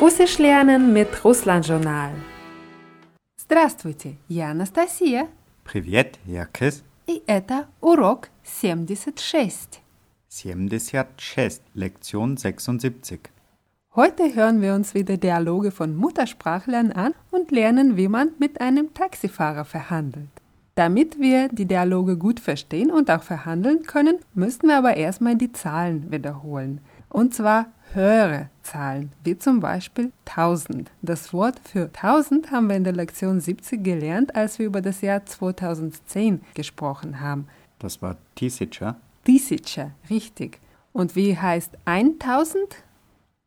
Russisch lernen mit Russland-Journal. Здравствуйте, я Анастасия. Привет, я Крис. И это урок 76. 76, Lektion 76. Heute hören wir uns wieder Dialoge von Muttersprachlern an und lernen, wie man mit einem Taxifahrer verhandelt. Damit wir die Dialoge gut verstehen und auch verhandeln können, müssen wir aber erstmal die Zahlen wiederholen. Und zwar höhere Zahlen, wie zum Beispiel 1000. Das Wort für 1000 haben wir in der Lektion 70 gelernt, als wir über das Jahr 2010 gesprochen haben. Das war Tisica. Tisica, richtig. Und wie heißt 1000?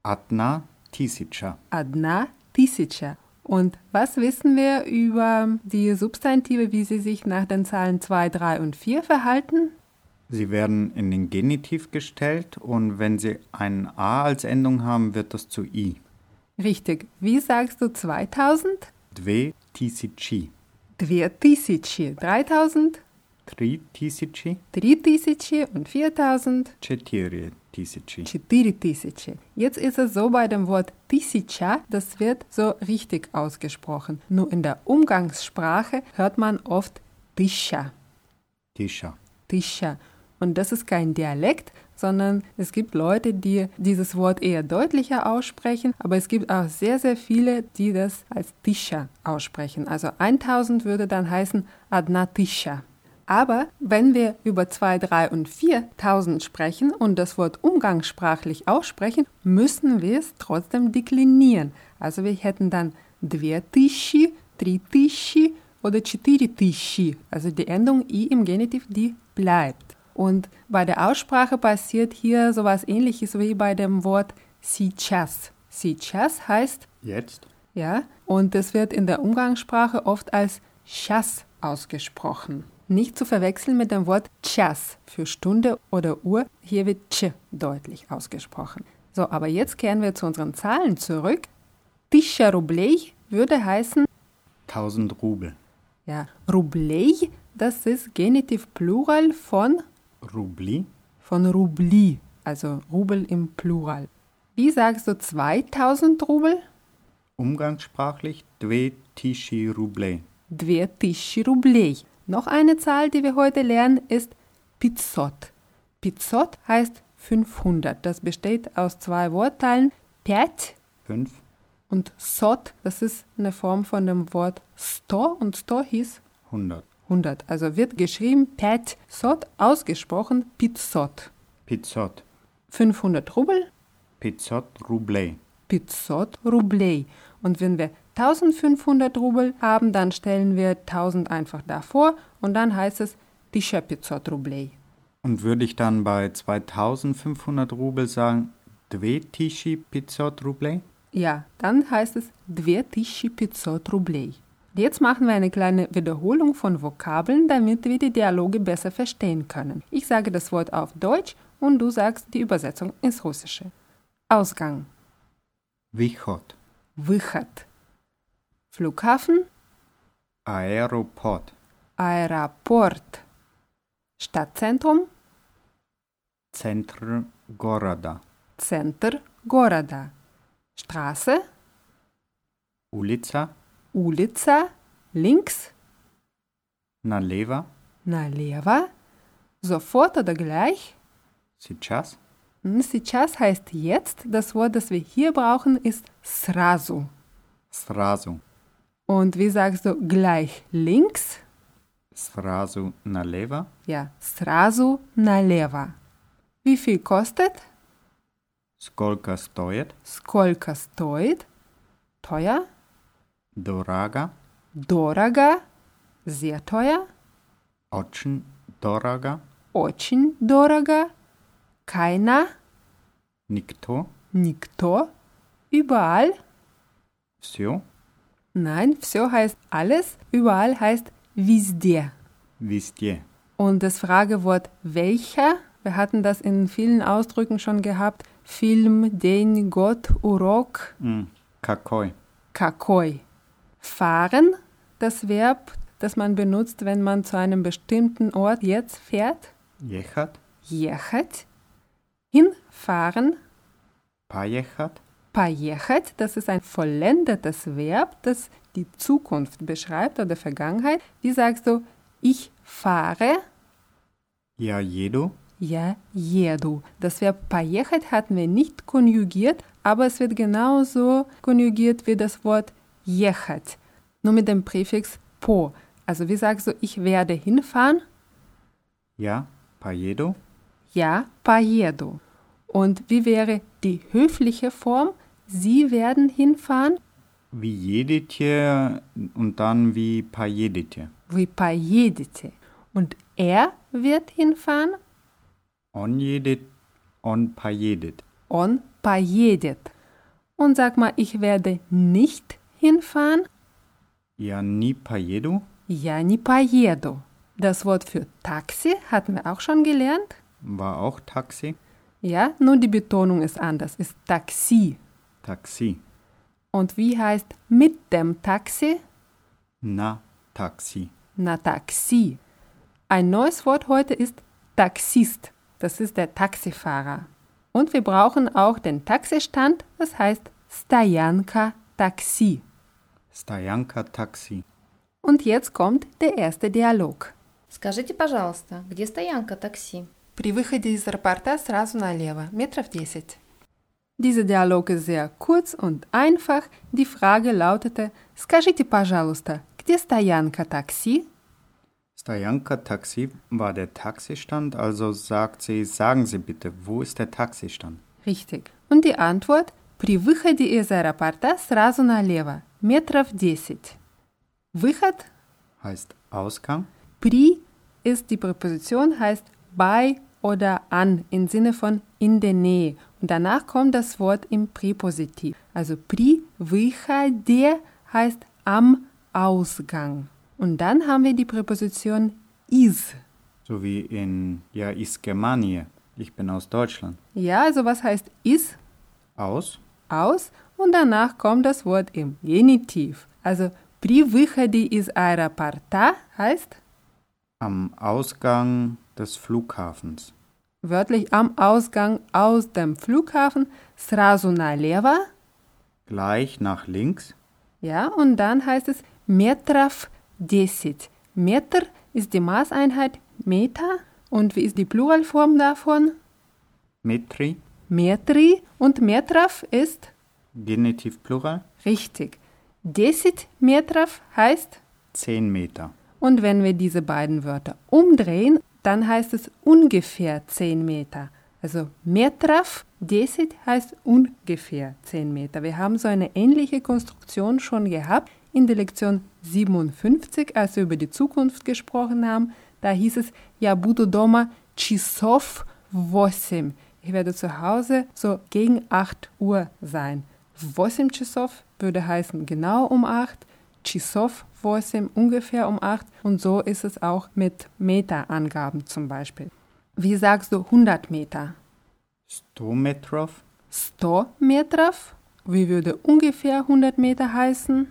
Adna Tisica. Adna Tisica. Und was wissen wir über die Substantive, wie sie sich nach den Zahlen 2, 3 und 4 verhalten? Sie werden in den Genitiv gestellt und wenn Sie ein A als Endung haben, wird das zu I. Richtig. Wie sagst du 2000? Dve tisici. Dve tisici. 3000? Tri tisici. Три тысячи und 4000? Четыре tisici. Четыре тысячи. Jetzt ist es so bei dem Wort тысяча, das wird so richtig ausgesprochen. Nur in der Umgangssprache hört man oft тысяча. Tisha. Tisha. Und das ist kein Dialekt, sondern es gibt Leute, die dieses Wort eher deutlicher aussprechen, aber es gibt auch sehr, sehr viele, die das als Tisha aussprechen. Also 1000 würde dann heißen Adna Tisha. Aber wenn wir über 2, 3 und 4000 sprechen und das Wort umgangssprachlich aussprechen, müssen wir es trotzdem deklinieren. Also wir hätten dann 2000, 3000 oder 4000. Also die Endung i im Genitiv, die bleibt. Und bei der Aussprache passiert hier sowas ähnliches wie bei dem Wort сейчас. Сейчас heißt Jetzt? ja, und es wird in der Umgangssprache oft als час ausgesprochen. Nicht zu verwechseln mit dem Wort час für Stunde oder Uhr. Hier wird ch deutlich ausgesprochen. So, aber jetzt kehren wir zu unseren Zahlen zurück. Tisha рублей würde heißen, 1000 Rubel. ja, рублей, das ist Genitiv Plural von, Rubli. Von Rubli, also Rubel im Plural. Wie sagst du 2000 Rubel? Umgangssprachlich dve tischi ruble. Dve tischi ruble. Noch eine Zahl, die wir heute lernen, ist Pizzot. Pizzot heißt 500. Das besteht aus zwei Wortteilen. Pet. Fünf. Und Sot, das ist eine Form von dem Wort Sto und Sto hieß 100. 100. Also wird geschrieben Pet Sot, ausgesprochen Pizzot. Pizzot. 500 Rubel. Pizzot Rublei. Pizzot Rublei. Und wenn wir 1500 Rubel haben, dann stellen wir 1000 einfach davor und dann heißt es Tische Pizzot Rublei. Und würde ich dann bei 2500 Rubel sagen, Dve Tischi Pizzot Rublei? Ja, dann heißt es Dve Tischi Pizzot Rublei. Jetzt machen wir eine kleine Wiederholung von Vokabeln, damit wir die Dialoge besser verstehen können. Ich sage das Wort auf Deutsch und du sagst die Übersetzung ins Russische. Ausgang, Wychod. Выход. Flughafen, Aeroport. Aeroport. Stadtzentrum, Центр города. Центр города. Straße, Ulica. улица, links, Налево. налево, sofort oder gleich. Сейчас. Hm, Сейчас heißt jetzt. Das Wort, das wir hier brauchen, ist сразу. Сразу. Und wie sagst du gleich links? Сразу налево. Ja, сразу налево. Wie viel kostet? Сколько стоит? Сколько стоит? Teuer? Дорого. Дорого? Sehr teuer? Очень дорого. Очень дорого? Keiner? Никто. Никто? Überall? Все. Nein, все heißt alles. Überall heißt везде. Везде. Und das Fragewort welcher, wir hatten das in vielen Ausdrücken schon gehabt. Film, день, год, урок, М, Какой? какой. Fahren, das Verb, das man benutzt, wenn man zu einem bestimmten Ort jetzt fährt. Jechat. Jechat. Hinfahren. Pajechat. Pajechat, das ist ein vollendetes Verb, das die Zukunft beschreibt oder Vergangenheit. Wie sagst du, ich fahre? Ja, jedu. Ja, jedu. Das Verb pajechat hatten wir nicht konjugiert, aber es wird genauso konjugiert wie das Wort jechet, nur mit dem Präfix po. Also wie sagst du, ich werde hinfahren? Ja, pajedo. Ja, pajedo. Und wie wäre die höfliche Form? Sie werden hinfahren? Wie jedete und dann wie pajedete. Wie pajedete. Und er wird hinfahren? On jedet, on pajedet. On pajedet. Und sag mal, ich werde nicht hinfahren hinfahren? Ja nie поеду. Я не поеду. Das Wort für Taxi hatten wir auch schon gelernt. War auch Taxi. Ja, nur die Betonung ist anders, ist Taxi. Taxi. Und wie heißt mit dem Taxi? Na Taxi. Na Taxi. Ein neues Wort heute ist Taxist. Das ist der Taxifahrer. Und wir brauchen auch den Taxistand, das heißt Stojanka Taxi. Stojanka Taxi. Und jetzt kommt der erste Dialog. Скажите, пожалуйста, где стоянка такси? При выходе из аэропорта сразу налево, метров 10. Dieser Dialog ist sehr kurz und einfach. Die Frage lautete: Скажите, пожалуйста, где стоянка такси? Stojanka Taxi war der Taxistand, also sagt sie, sagen Sie bitte, wo ist der Taxistand? Richtig. Und die Antwort: При выходе из аэропорта сразу налево, метров 10. Выход Heißt Ausgang. Pri ist die Präposition, heißt bei oder an im Sinne von in der Nähe. Und danach kommt das Wort im Präpositiv. Also pri выходе heißt am Ausgang. Und dann haben wir die Präposition is. So wie in, ja, ist Germanie. Ich bin aus Deutschland. Ja, also was heißt is? Aus? Aus. Und danach kommt das Wort im Genitiv. Also при выходе из аэропорта heißt Am Ausgang des Flughafens. wörtlich am Ausgang aus dem Flughafen сразу налево. Gleich nach links. Ja, und dann heißt es метров 10. Meter ist die Maßeinheit Meter. Und wie ist die Pluralform davon? Metri. Metri. Und metrov ist Genitiv Plural. richtig. 10 metrov heißt. 10 Meter. Und wenn wir diese beiden Wörter umdrehen, dann heißt es ungefähr 10 Meter. Also metrov 10 heißt ungefähr 10 Meter. Wir haben so eine ähnliche Konstruktion schon gehabt in der Lektion 57, als wir über die Zukunft gesprochen haben. Da hieß es, ja буду дома часов 8. Ich werde zu Hause so gegen 8 Uhr sein. 8 часов würde heißen genau um 8. Часов 8 ungefähr um 8. Und so ist es auch mit Meterangaben zum Beispiel. Wie sagst du 100 Meter? 100 Metrov. 100 Metrov? Wie würde ungefähr 100 Meter heißen?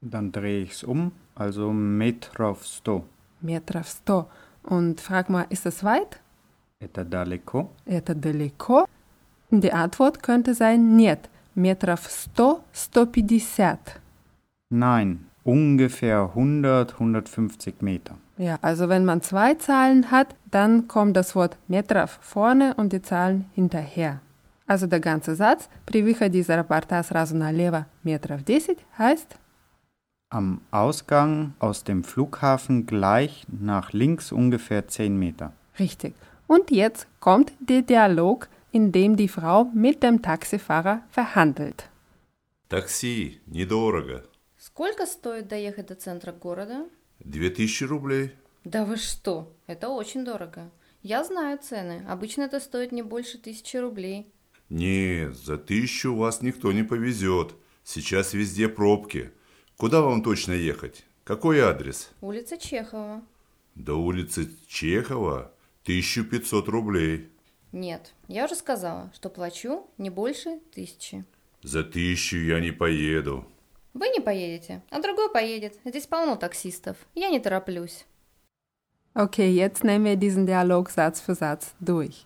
Dann drehe ich es um, also Metrov 100. Metrov 100. Und frag mal, ist das weit? Это далеко. Это далеко? Die Antwort könnte sein нет. Метров 100, 150. Nein, ungefähr 100, 150 Meter. Ja, also wenn man zwei Zahlen hat, dann kommt das Wort метров vorne und die Zahlen hinterher. Also der ganze Satz при выходе из аэропорта сразу налево метров 10 heißt Am Ausgang aus dem Flughafen gleich nach links ungefähr 10 Meter. richtig. Und jetzt kommt der Dialog, in dem die Frau mit dem Taxifahrer verhandelt. Такси, недорого. Сколько стоит доехать до центра города? Две тысячи рублей. Да вы что, это очень дорого. Я знаю цены. Обычно это стоит не больше тысячи рублей. Нет, за тысячу вас никто не повезет. Сейчас везде пробки. Куда вам точно ехать? Какой адрес? Улица Чехова. До улицы Чехова 1500 рублей. Нет, я уже сказала, что плачу не больше тысячи. За тысячу я не поеду. Вы не поедете, а другой поедет. Здесь полно таксистов. Я не тороплюсь. Okay, jetzt nehmen wir diesen Dialog Satz für Satz durch.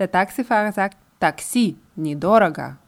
Der Taxifahrer sagt Taxi, недорого.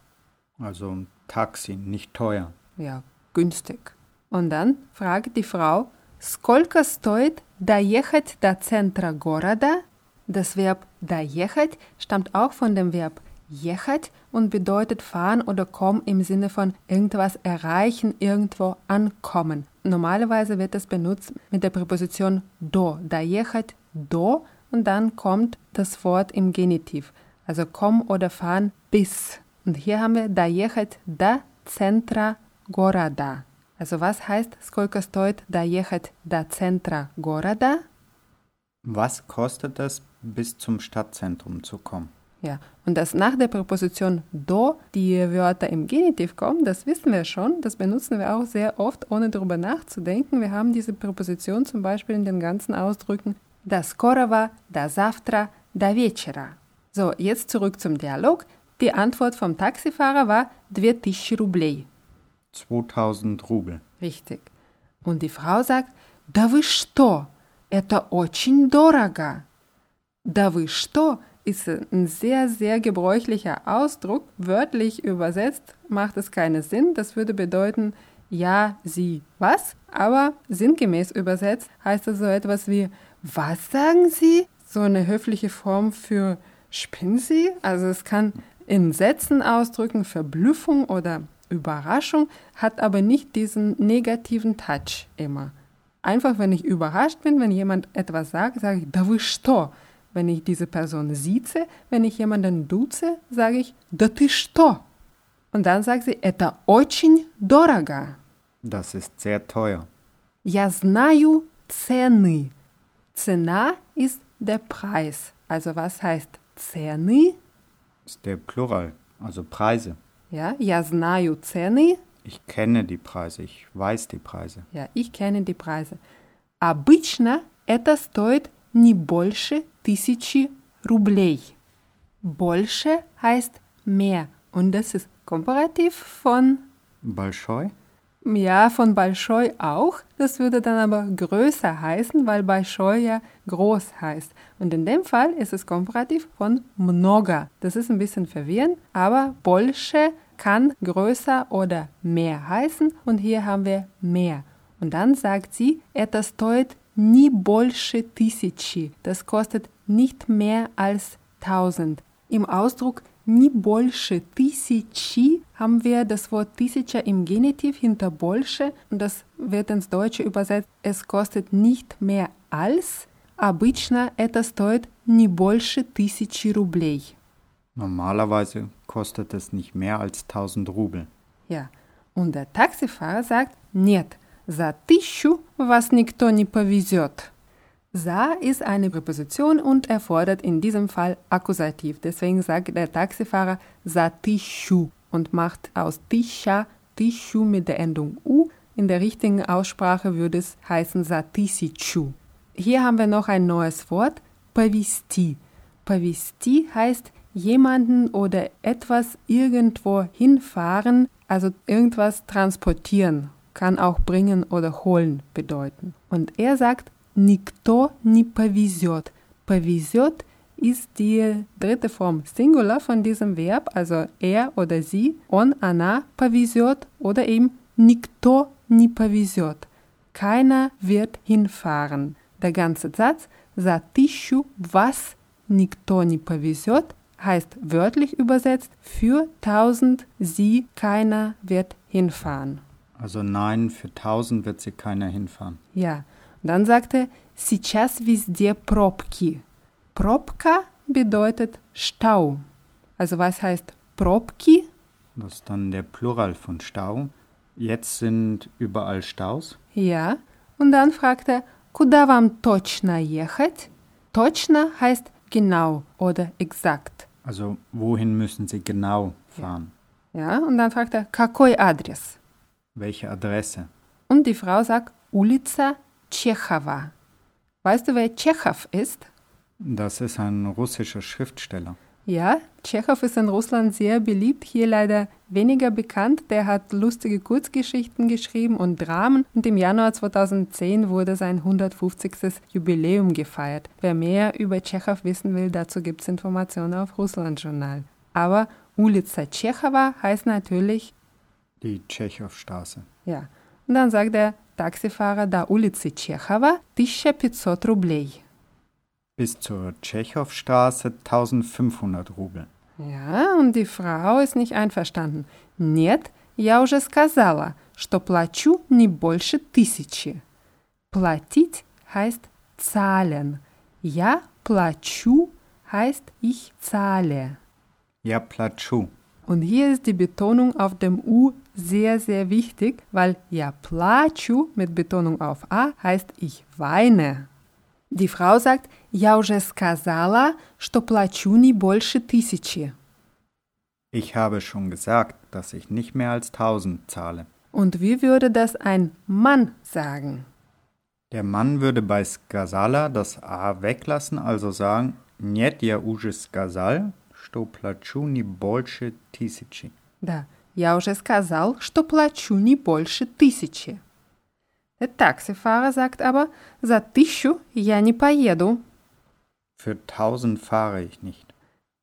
Also Taxi, nicht teuer. Ja, günstig. Und dann fragt die Frau, сколько стоит доехать до центра города? Das Verb доехать stammt auch von dem Verb ехать und bedeutet fahren oder kommen im Sinne von irgendwas erreichen, irgendwo ankommen. Normalerweise wird es benutzt mit der Präposition do. Доехать do und dann kommt das Wort im Genitiv. Also kommen oder fahren bis. Und hier haben wir доехать до центра города. Also was heißt сколько стоит доехать до центра города? Was kostet es, bis zum Stadtzentrum zu kommen? Ja, und dass nach der Präposition do die Wörter im Genitiv kommen, das wissen wir schon. Das benutzen wir auch sehr oft, ohne darüber nachzudenken. Wir haben diese Präposition zum Beispiel in den ganzen Ausdrücken до скорого, до завтра, до вечера. So, jetzt zurück zum Dialog. Die Antwort vom Taxifahrer war 2000 рублей. 2000 Rubel. Richtig. Und die Frau sagt, да вы что? Это очень дорого. Да вы что? ist ein sehr, sehr gebräuchlicher Ausdruck. Wörtlich übersetzt macht es keinen Sinn. Das würde bedeuten, ja, sie, was? Aber sinngemäß übersetzt heißt es so etwas wie, was sagen Sie? So eine höfliche Form für spinnen Sie? Also es kann in Sätzen ausdrücken, Verblüffung oder Überraschung, hat aber nicht diesen negativen Touch immer. Einfach, wenn ich überrascht bin, wenn jemand etwas sagt, sage ich, da вы что? Wenn ich diese Person sieze, wenn ich jemanden duze, sage ich, да ты что? Und dann sagt sie, это очень дорого. Das ist sehr teuer. Я знаю цены. Цена ist der Preis. Also was heißt цены? Ist der Plural, also Preise. Ja, я знаю цены. Ich kenne die Preise, ich weiß die Preise. Ja, ich kenne die Preise. Обычно это стоит не больше тысячи рублей. Больше heißt mehr. Und das ist komparativ von, Balschoi? ja, von Большой auch. Das würde dann aber größer heißen, weil Большой ja groß heißt. Und in dem Fall ist es komparativ von много. Das ist ein bisschen verwirrend, aber Больше kann größer oder mehr heißen. Und hier haben wir mehr. Und dann sagt sie, это стоит не больше тысячи. Das kostet nicht mehr als 1000. Im Ausdruck не больше тысячи haben wir das Wort тысяча im Genitiv hinter больше und das wird ins Deutsche übersetzt. Es kostet nicht mehr als. Обычно это стоит не больше тысячи рублей. Normalerweise kostet es nicht mehr als 1000 Rubel. Ja. Und der Taxifahrer sagt, нет, за тысячу вас никто не повезет. Sa ist eine Präposition und erfordert in diesem Fall Akkusativ. Deswegen sagt der Taxifahrer за тысячу und macht aus tisha тысячу mit der Endung u. In der richtigen Aussprache würde es heißen за тысячу. Hier haben wir noch ein neues Wort, повести. Повести heißt jemanden oder etwas irgendwo hinfahren, also irgendwas transportieren, kann auch bringen oder holen bedeuten. Und er sagt, никто не повезет. Повезет ist die dritte Form Singular von diesem Verb, also er oder sie, он, она повезет oder eben никто не повезет. Keiner wird hinfahren. Der ganze Satz за тысячу вас никто не повезет heißt wörtlich übersetzt für tausend sie keiner wird hinfahren. Also nein, für 1000 wird sie keiner hinfahren. Ja, dann sagte сейчас везде пробки. Пробка bedeutet Stau. Also was heißt Probki? Das ist dann der Plural von Stau. Jetzt sind überall Staus. Ja. Und dann fragte, куда вам точно ехать? Точно heißt genau oder exakt. Also wohin müssen sie genau fahren? Ja, und dann fragt er, какой адрес? Welche Adresse? Und die Frau sagt, улица Чехова. Weißt du, wer Tschechow ist? Das ist ein russischer Schriftsteller. Ja, Tschechow ist in Russland sehr beliebt, hier leider weniger bekannt. Der hat lustige Kurzgeschichten geschrieben und Dramen und im Januar 2010 wurde sein 150. Jubiläum gefeiert. Wer mehr über Tschechow wissen will, dazu gibt es Informationen auf Russlandjournal. Aber Ulica Tschechowa heißt natürlich die Tschechowstraße. Ja, und dann sagt der Taxifahrer da Ulica Tschechowa 1500 Rubel Bis zur Tschechowstraße 1500 Rubel. Ja, und die Frau ist nicht einverstanden. Нет, я уже сказала, что плачу не больше тысячи. Платить heißt zahlen. Я плачу heißt ich zahle. Ja, Platschu. Und hier ist die Betonung auf dem U sehr, sehr wichtig, weil ja плачу mit Betonung auf A heißt ich weine. Die Frau sagt, я уже сказала, что плачу не больше тысячи. Ich habe schon gesagt, dass ich nicht mehr als 1000 zahle. Und wie würde das ein Mann sagen? Der Mann würde bei Skazala das A weglassen, also sagen, Нет, я уже сказал, что плачу не больше тысячи. Да, я уже сказал, что плачу не больше тысячи. Der Taxifahrer sagt aber, за тысячу я не поеду. Für 1000 fahre ich nicht.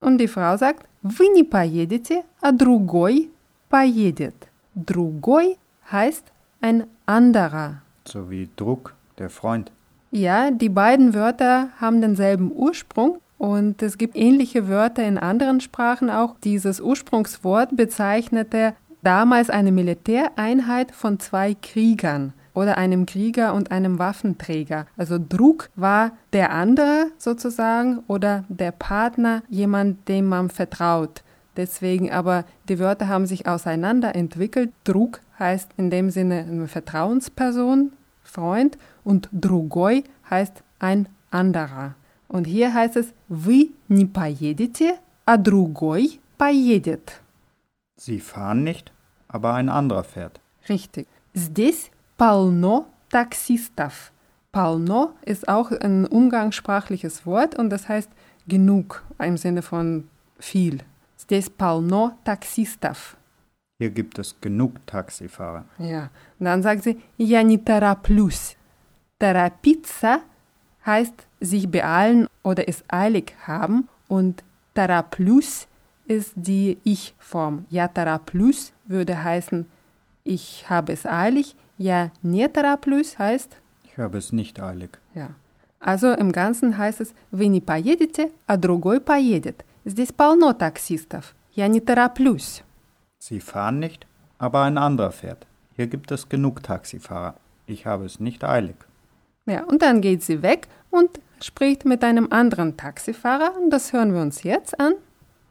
Und die Frau sagt, вы не поедете, а другой поедет. Другой heißt ein anderer. So wie Druck, der Freund. Ja, die beiden Wörter haben denselben Ursprung und es gibt ähnliche Wörter in anderen Sprachen auch. Dieses Ursprungswort bezeichnete damals eine Militäreinheit von zwei Kriegern oder einem Krieger und einem Waffenträger. Also Druck war der andere sozusagen oder der Partner, jemand, dem man vertraut. Deswegen aber die Wörter haben sich auseinander entwickelt. Druck heißt in dem Sinne eine Vertrauensperson, Freund und другой heißt ein anderer. Und hier heißt es вы не поедете, а другой поедет. Sie fahren nicht, aber ein anderer fährt. Richtig. Здесь полно таксистов. Полно ist auch ein umgangssprachliches Wort und das heißt genug im Sinne von viel. Здесь полно таксистов. Hier gibt es genug Taxifahrer. Ja. Und dann sagt sie, я не тороплюсь. Торопиться heißt sich beeilen oder es eilig haben und тороплюсь ist die Ich-Form. Я тороплюсь würde heißen, ich habe es eilig. Ja, не тороплюсь heißt, Ich habe es nicht eilig. ja. Also im Ganzen heißt es, вы не поедете, а другой поедет. Здесь полно таксистов. Я не тороплюсь. Sie fahren nicht, aber ein anderer fährt. Hier gibt es genug Taxifahrer. Ich habe es nicht eilig. Ja, und dann geht sie weg und spricht mit einem anderen Taxifahrer. Und das hören wir uns jetzt an.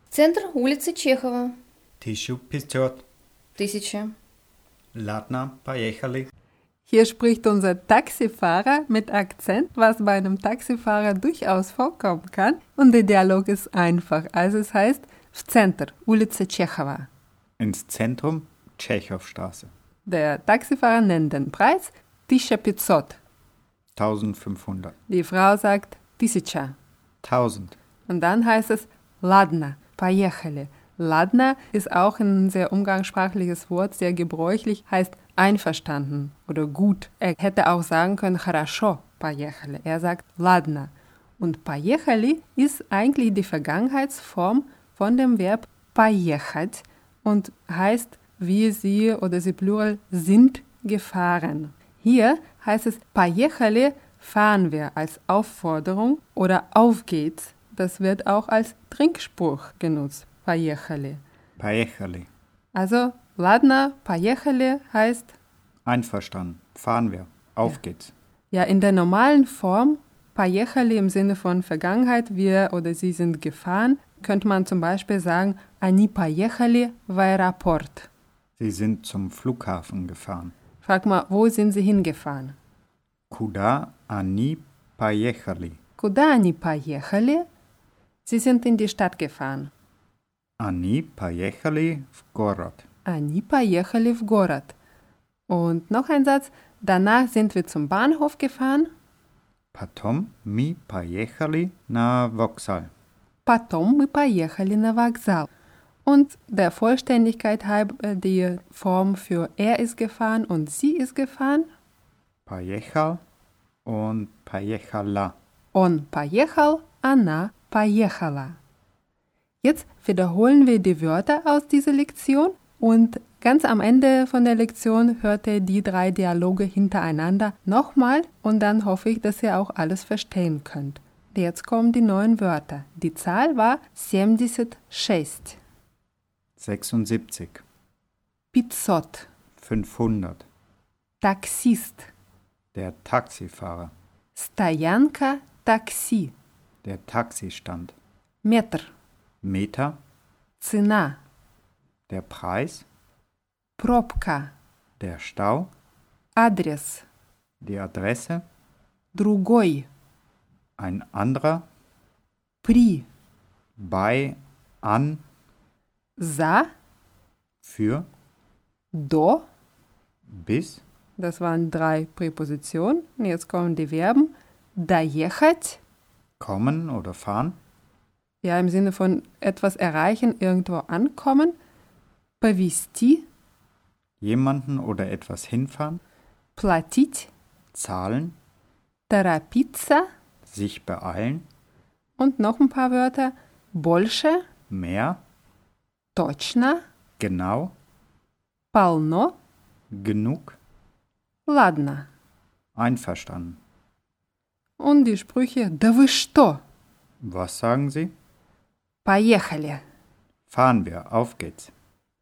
Центр улицы Чехова. 1500. Тысяча. Ladna, поехали. Hier spricht unser Taxifahrer mit Akzent, was bei einem Taxifahrer durchaus vorkommen kann. Und der Dialog ist einfach. Also es heißt в центр, улица Чехова. Ins Zentrum, Tschechowstraße. Der Taxifahrer nennt den Preis 1500. 1500. Die Frau sagt 1000. 1000. Und dann heißt es Ladna, поехали. Ladna ist auch ein sehr umgangssprachliches Wort, sehr gebräuchlich, heißt einverstanden oder gut. Er hätte auch sagen können хорошо, поехали. Er sagt Ladna. Und поехали ist eigentlich die Vergangenheitsform von dem Verb поехать und heißt, wir, sie oder sie plural sind gefahren. Hier heißt es поехали fahren wir als Aufforderung oder auf geht's. Das wird auch als Trinkspruch genutzt. Поехали. Поехали. Also ладно, поехали heißt Einverstanden. Fahren wir. Auf geht's. ja in der normalen Form поехали im Sinne von Vergangenheit, wir oder sie sind gefahren, könnte man zum Beispiel sagen они поехали в аэропорт. Sie sind zum Flughafen gefahren. Frag mal, wo sind sie hingefahren? Куда они поехали? Куда они поехали? Sie sind in die Stadt gefahren. Они поехали в город. Они поехали в город. Und noch ein Satz. Danach sind wir zum Bahnhof gefahren. Потом мы поехали на вокзал. Потом мы поехали на вокзал. Und der Vollständigkeit halber die Form für er ist gefahren und sie ist gefahren. Поехал und поехала. Он поехал, она поехала. Jetzt wiederholen wir die Wörter aus dieser Lektion und ganz am Ende von der Lektion hört ihr die drei Dialoge hintereinander nochmal und dann hoffe ich, dass ihr auch alles verstehen könnt. Jetzt kommen die neuen Wörter. Die Zahl war 76. 76. Pizzot. 500. Taxist. Der Taxifahrer. Stajanka Taxi. Der Taxistand. Metr. Meter, Цена. der Preis, Пробка. der Stau, Адрес. die Adresse, Другой. ein anderer, При. bei, an, За. für, До. bis, Das waren drei Präpositionen. Und Jetzt kommen die Verben. Доехать. kommen oder fahren, Ja, im Sinne von etwas erreichen, irgendwo ankommen. Повести. jemanden oder etwas hinfahren, Платить. zahlen, Торопиться. sich beeilen, Und noch ein paar Wörter. Больше. mehr, Точно. genau, Полно. genug, Ладно. einverstanden. Und die Sprüche. Да вы что? Was sagen Sie? Поехали. Fahren wir, auf geht's.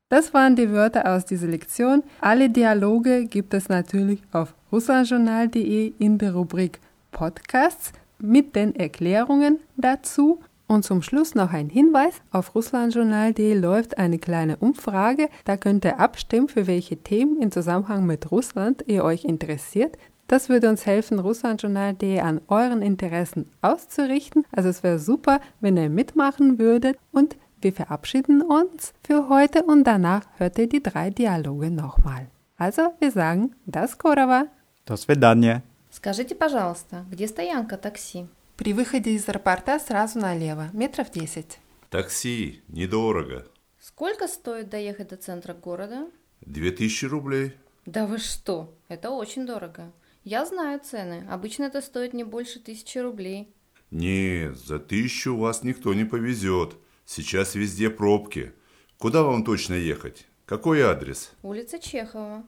Das waren die Wörter aus dieser Lektion. Alle Dialoge gibt es natürlich auf russlandjournal.de in der Rubrik Podcasts mit den Erklärungen dazu. Und zum Schluss noch ein Hinweis. Auf russlandjournal.de läuft eine kleine Umfrage. Da könnt ihr abstimmen, für welche Themen im Zusammenhang mit Russland ihr euch interessiert. Das würde uns helfen, russlandjournal.de an euren Interessen auszurichten. Also es wäre super, wenn ihr mitmachen würdet. Und wir verabschieden uns für heute und danach hört ihr die drei Dialoge nochmal. Also wir sagen, das Korova. До свидания. Скажите, пожалуйста, где стоянка такси? При выходе из аэропорта сразу налево, метров 10. Такси, недорого. Сколько стоит доехать до центра города? Две тысячи рублей. Да вы что? Это очень дорого. Я знаю цены. Обычно это стоит не больше тысячи рублей. Нет, за тысячу вас никто не повезет. Сейчас везде пробки. Куда вам точно ехать? Какой адрес? Улица Чехова.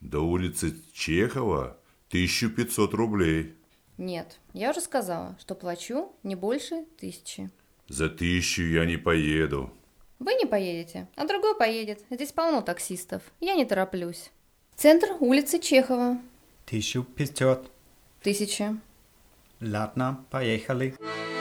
До улицы Чехова 1500 рублей. Нет, я уже сказала, что плачу не больше тысячи. За тысячу я не поеду. Вы не поедете, а другой поедет. Здесь полно таксистов. Я не тороплюсь. Центр улицы Чехова. Тысячу пятьсот. Тысяча. Ладно, поехали. Поехали.